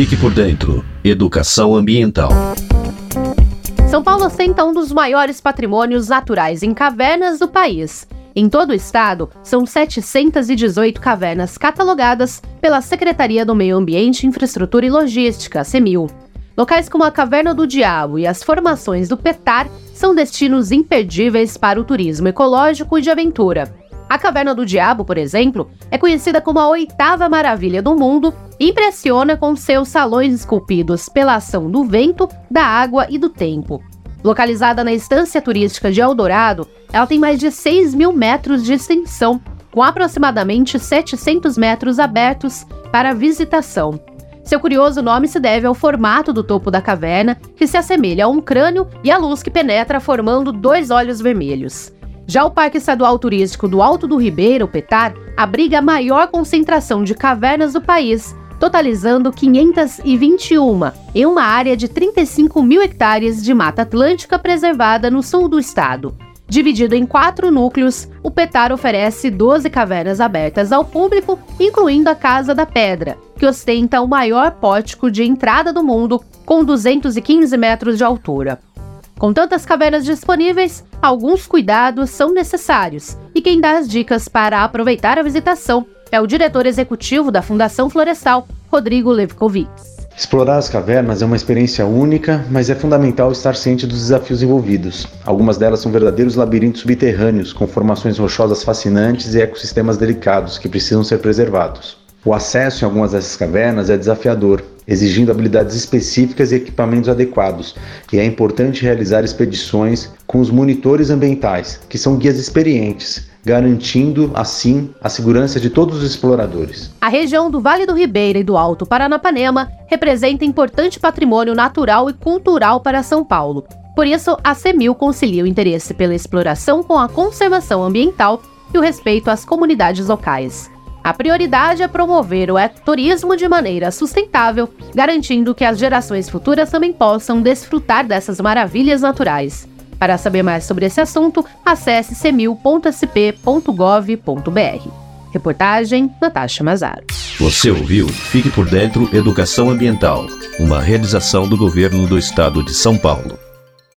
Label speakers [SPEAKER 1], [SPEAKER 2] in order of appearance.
[SPEAKER 1] Fique por dentro. Educação ambiental.
[SPEAKER 2] São Paulo ostenta um dos maiores patrimônios naturais em cavernas do país. Em todo o estado, são 718 cavernas catalogadas pela Secretaria do Meio Ambiente, Infraestrutura e Logística, CEMIL. Locais como a Caverna do Diabo e as formações do Petar são destinos imperdíveis para o turismo ecológico e de aventura. A Caverna do Diabo, por exemplo, é conhecida como a oitava maravilha do mundo e impressiona com seus salões esculpidos pela ação do vento, da água e do tempo. Localizada na estância turística de Eldorado, ela tem mais de 6 mil metros de extensão, com aproximadamente 700 metros abertos para visitação. Seu curioso nome se deve ao formato do topo da caverna, que se assemelha a um crânio e a luz que penetra formando dois olhos vermelhos. Já o Parque Estadual Turístico do Alto do Ribeiro, Petar, abriga a maior concentração de cavernas do país, totalizando 521, em uma área de 35 mil hectares de Mata Atlântica preservada no sul do estado. Dividido em quatro núcleos, o Petar oferece 12 cavernas abertas ao público, incluindo a Casa da Pedra, que ostenta o maior pórtico de entrada do mundo, com 215 metros de altura. Com tantas cavernas disponíveis, alguns cuidados são necessários, e quem dá as dicas para aproveitar a visitação é o diretor executivo da Fundação Florestal, Rodrigo Levkovitz.
[SPEAKER 3] Explorar as cavernas é uma experiência única, mas é fundamental estar ciente dos desafios envolvidos. Algumas delas são verdadeiros labirintos subterrâneos, com formações rochosas fascinantes e ecossistemas delicados que precisam ser preservados. O acesso em algumas dessas cavernas é desafiador, exigindo habilidades específicas e equipamentos adequados, e é importante realizar expedições com os monitores ambientais, que são guias experientes, garantindo assim a segurança de todos os exploradores.
[SPEAKER 2] A região do Vale do Ribeira e do Alto Paranapanema representa importante patrimônio natural e cultural para São Paulo. Por isso, a CEMIL concilia o interesse pela exploração com a conservação ambiental e o respeito às comunidades locais. A prioridade é promover o ecoturismo de maneira sustentável, garantindo que as gerações futuras também possam desfrutar dessas maravilhas naturais. Para saber mais sobre esse assunto, acesse semil.sp.gov.br. Reportagem Natasha Mazaro.
[SPEAKER 1] Você ouviu Fique por Dentro Educação Ambiental, uma realização do governo do estado de São Paulo.